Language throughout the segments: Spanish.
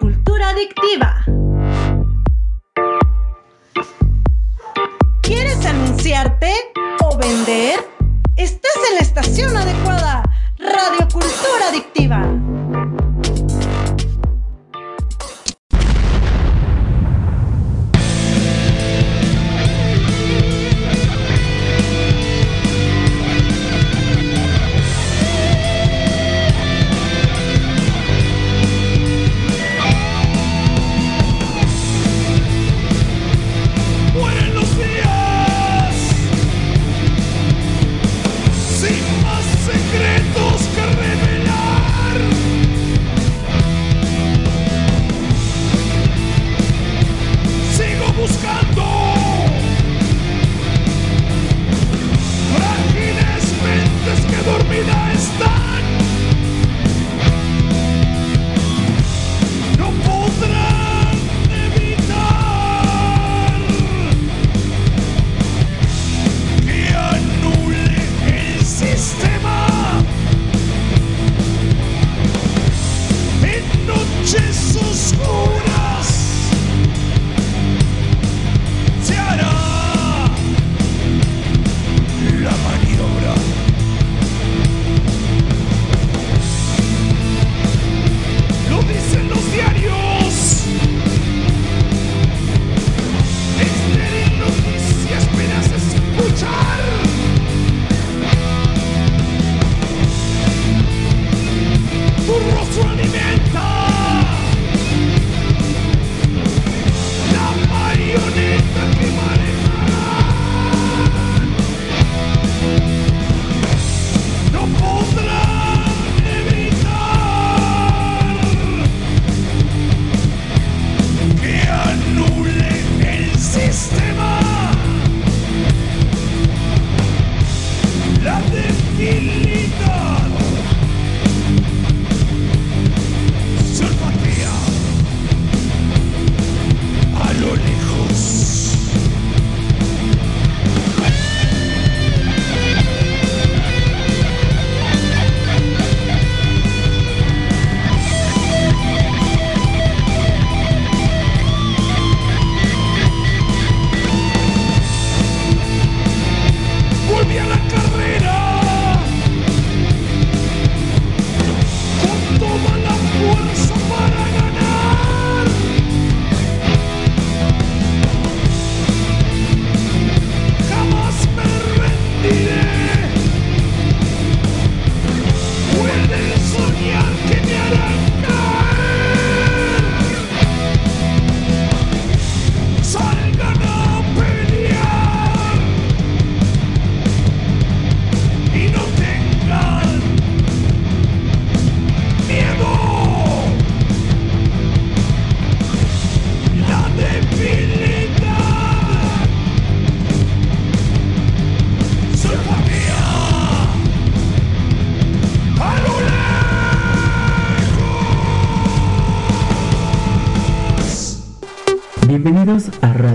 Radio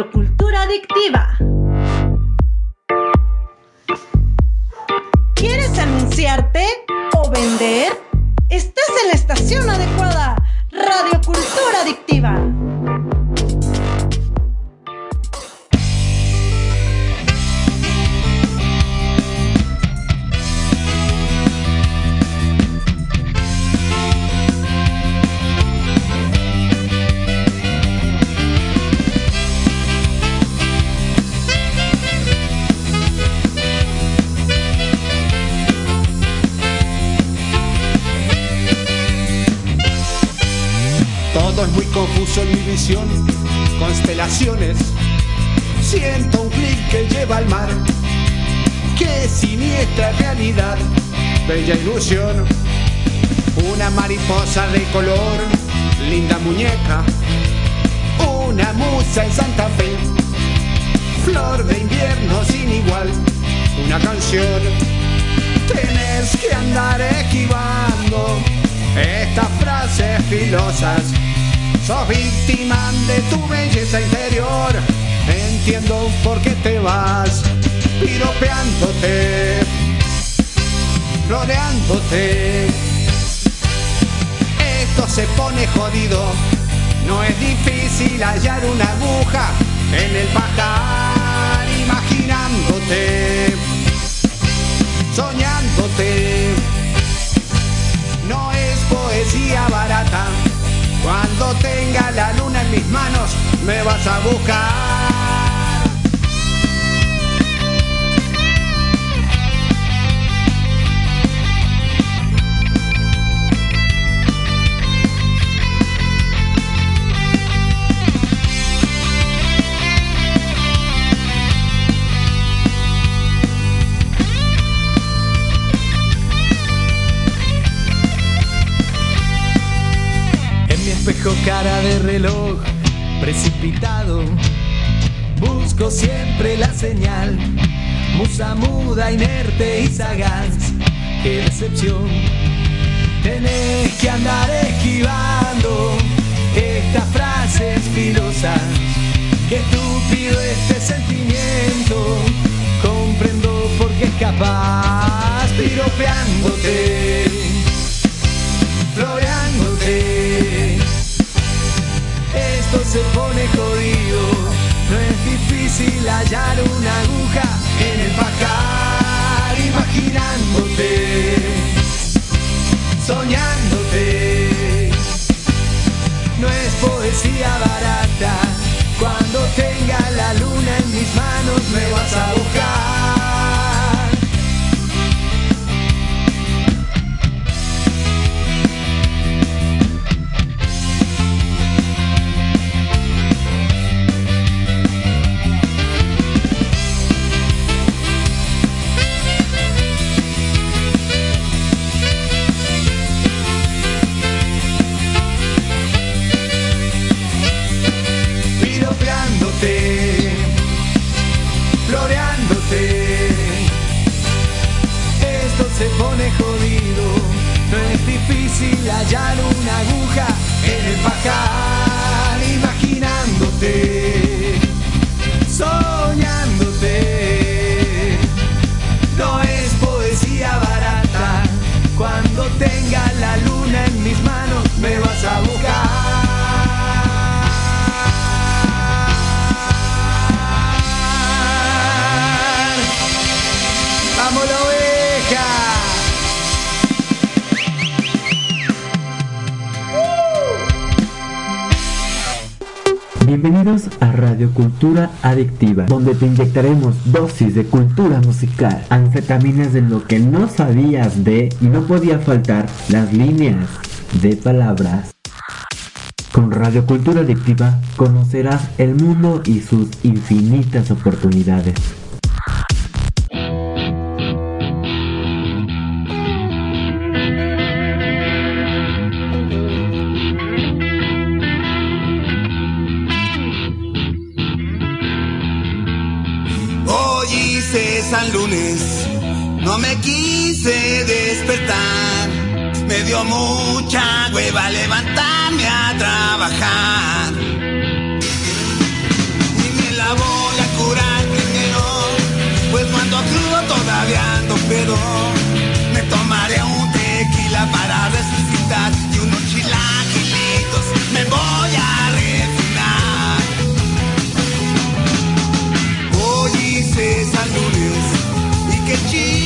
A filosas. Sos víctima de tu belleza interior. Entiendo por qué te vas piropeándote, rodeándote. Esto se pone jodido. No es difícil hallar una aguja en el pajar, imaginándote, soñándote. No es poesía barata. Cuando tenga la luna en mis manos, me vas a buscar. De reloj, precipitado, busco siempre la señal. Musa muda, inerte y sagaz, qué decepción. Tenés que andar esquivando estas frases filosas. Qué estúpido este sentimiento, comprendo por qué es capaz, piropeándote floreándote. Se pone jodido, no es difícil hallar una aguja en el pajar, Bienvenidos a Radio Cultura Adictiva, donde te inyectaremos dosis de cultura musical, anfetaminas de lo que no sabías de y no podía faltar las líneas de palabras. Con Radio Cultura Adictiva conocerás el mundo y sus infinitas oportunidades. No me quise despertar. Me dio mucha hueva levantarme a trabajar. Y me la voy a curar primero. Pues cuando crudo todavía ando pero Me tomaré un tequila para resucitar y unos chilaquilitos. Me voy a refinar. Hoy hice San y qué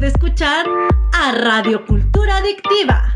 de escuchar a Radio Cultura Adictiva.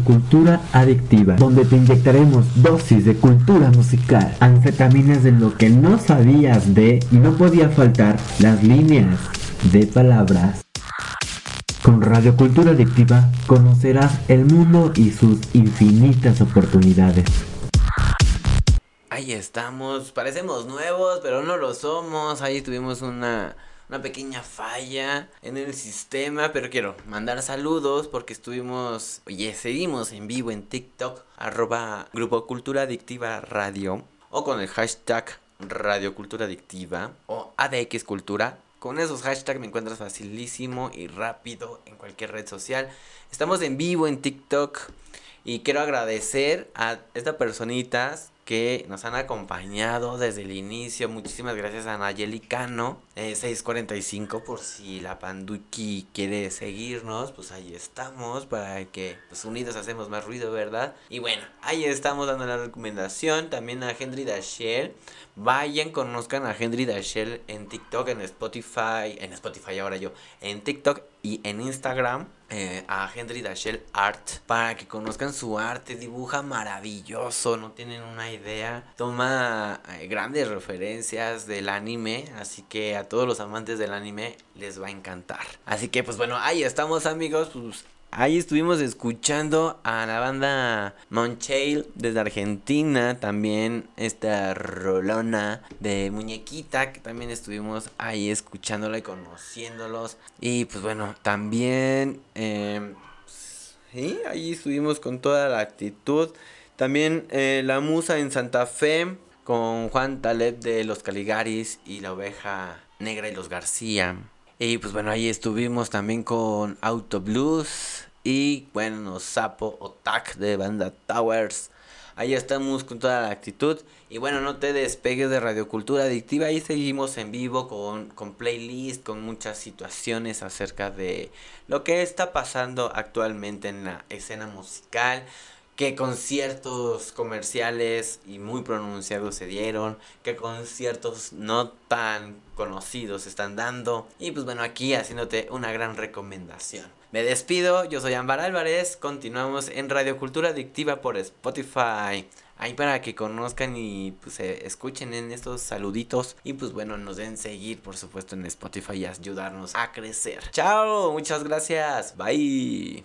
Cultura Adictiva, donde te inyectaremos dosis de cultura musical, anfetaminas de lo que no sabías de y no podía faltar las líneas de palabras. Con Radio Cultura Adictiva conocerás el mundo y sus infinitas oportunidades. Ahí estamos, parecemos nuevos, pero no lo somos. Ahí tuvimos una, una pequeña falla en el sistema, pero quiero mandar saludos porque estuvimos, oye, seguimos en vivo en TikTok, arroba Grupo Cultura Adictiva Radio, o con el hashtag Radio Cultura Adictiva, o ADX Cultura. Con esos hashtags me encuentras facilísimo y rápido en cualquier red social. Estamos en vivo en TikTok y quiero agradecer a estas personitas que nos han acompañado desde el inicio. Muchísimas gracias a Nayeli Cano, eh, 645, por si la Panduki quiere seguirnos, pues ahí estamos, para que pues, unidos hacemos más ruido, ¿verdad? Y bueno, ahí estamos dando la recomendación. También a Henry Dashel. Vayan, conozcan a Henry Dashel en TikTok, en Spotify, en Spotify ahora yo, en TikTok y en Instagram. Eh, a Henry Dashel Art para que conozcan su arte, dibuja maravilloso, no tienen una idea, toma eh, grandes referencias del anime, así que a todos los amantes del anime les va a encantar. Así que pues bueno, ahí estamos amigos, pues Ahí estuvimos escuchando a la banda Monchail desde Argentina, también esta rolona de muñequita que también estuvimos ahí escuchándola y conociéndolos. Y pues bueno, también eh, sí, ahí estuvimos con toda la actitud. También eh, la musa en Santa Fe con Juan Taleb de los Caligaris y la oveja negra y los García. Y pues bueno, ahí estuvimos también con Auto Blues y bueno, Sapo Otak de banda Towers. Ahí estamos con toda la actitud. Y bueno, no te despegues de Radio Cultura Adictiva. Ahí seguimos en vivo con, con playlist, con muchas situaciones acerca de lo que está pasando actualmente en la escena musical. Qué conciertos comerciales y muy pronunciados se dieron. Qué conciertos no tan conocidos están dando. Y pues bueno, aquí haciéndote una gran recomendación. Me despido, yo soy Ámbar Álvarez, continuamos en Radio Cultura Adictiva por Spotify. Ahí para que conozcan y pues escuchen en estos saluditos y pues bueno, nos den seguir por supuesto en Spotify y ayudarnos a crecer. Chao, muchas gracias, bye.